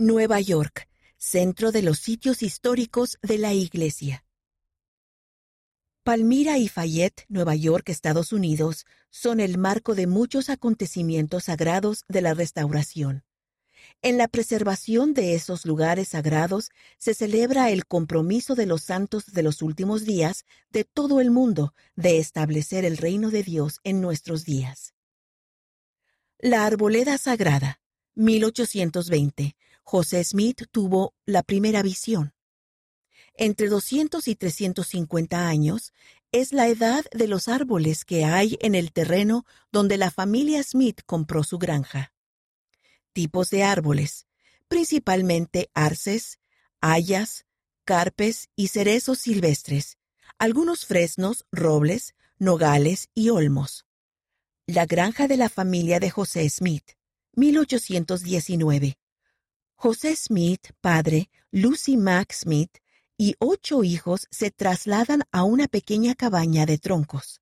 Nueva York, centro de los sitios históricos de la Iglesia. Palmira y Fayette, Nueva York, Estados Unidos, son el marco de muchos acontecimientos sagrados de la restauración. En la preservación de esos lugares sagrados se celebra el compromiso de los santos de los últimos días de todo el mundo de establecer el reino de Dios en nuestros días. La Arboleda Sagrada, 1820. José Smith tuvo la primera visión. Entre 200 y 350 años es la edad de los árboles que hay en el terreno donde la familia Smith compró su granja tipos de árboles, principalmente arces, hayas, carpes y cerezos silvestres, algunos fresnos, robles, nogales y olmos. La granja de la familia de José Smith, 1819. José Smith, padre, Lucy Mack Smith y ocho hijos se trasladan a una pequeña cabaña de troncos.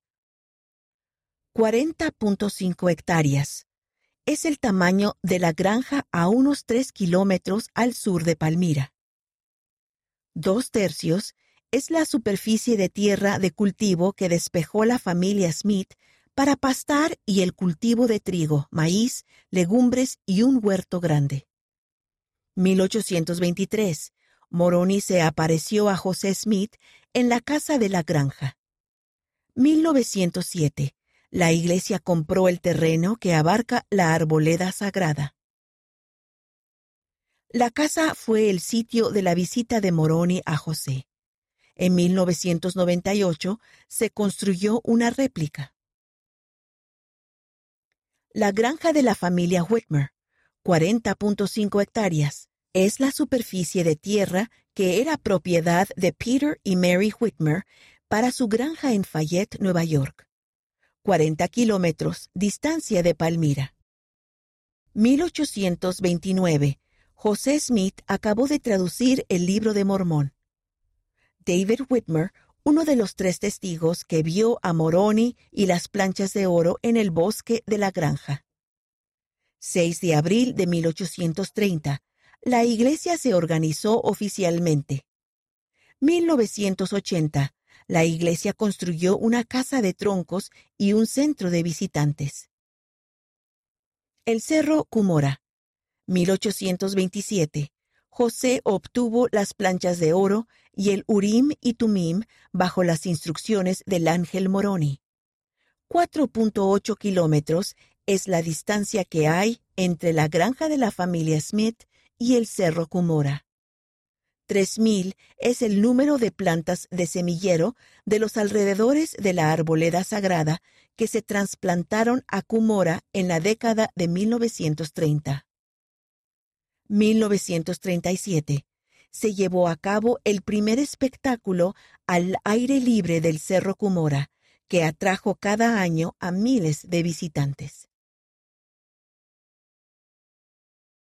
40.5 hectáreas, es el tamaño de la granja a unos tres kilómetros al sur de Palmira. Dos tercios es la superficie de tierra de cultivo que despejó la familia Smith para pastar y el cultivo de trigo, maíz, legumbres y un huerto grande. 1823. Moroni se apareció a José Smith en la casa de la granja. 1907 la iglesia compró el terreno que abarca la arboleda sagrada. La casa fue el sitio de la visita de Moroni a José. En 1998 se construyó una réplica. La granja de la familia Whitmer, 40.5 hectáreas, es la superficie de tierra que era propiedad de Peter y Mary Whitmer para su granja en Fayette, Nueva York. 40 kilómetros, distancia de Palmira. 1829. José Smith acabó de traducir el libro de Mormón. David Whitmer, uno de los tres testigos que vio a Moroni y las planchas de oro en el bosque de la granja. 6 de abril de 1830. La iglesia se organizó oficialmente. 1980 la iglesia construyó una casa de troncos y un centro de visitantes. El Cerro Cumora, 1827. José obtuvo las planchas de oro y el Urim y Tumim bajo las instrucciones del ángel Moroni. 4.8 kilómetros es la distancia que hay entre la granja de la familia Smith y el Cerro Cumora. 3.000 es el número de plantas de semillero de los alrededores de la arboleda sagrada que se trasplantaron a Cumora en la década de 1930. 1937. Se llevó a cabo el primer espectáculo al aire libre del Cerro Cumora, que atrajo cada año a miles de visitantes.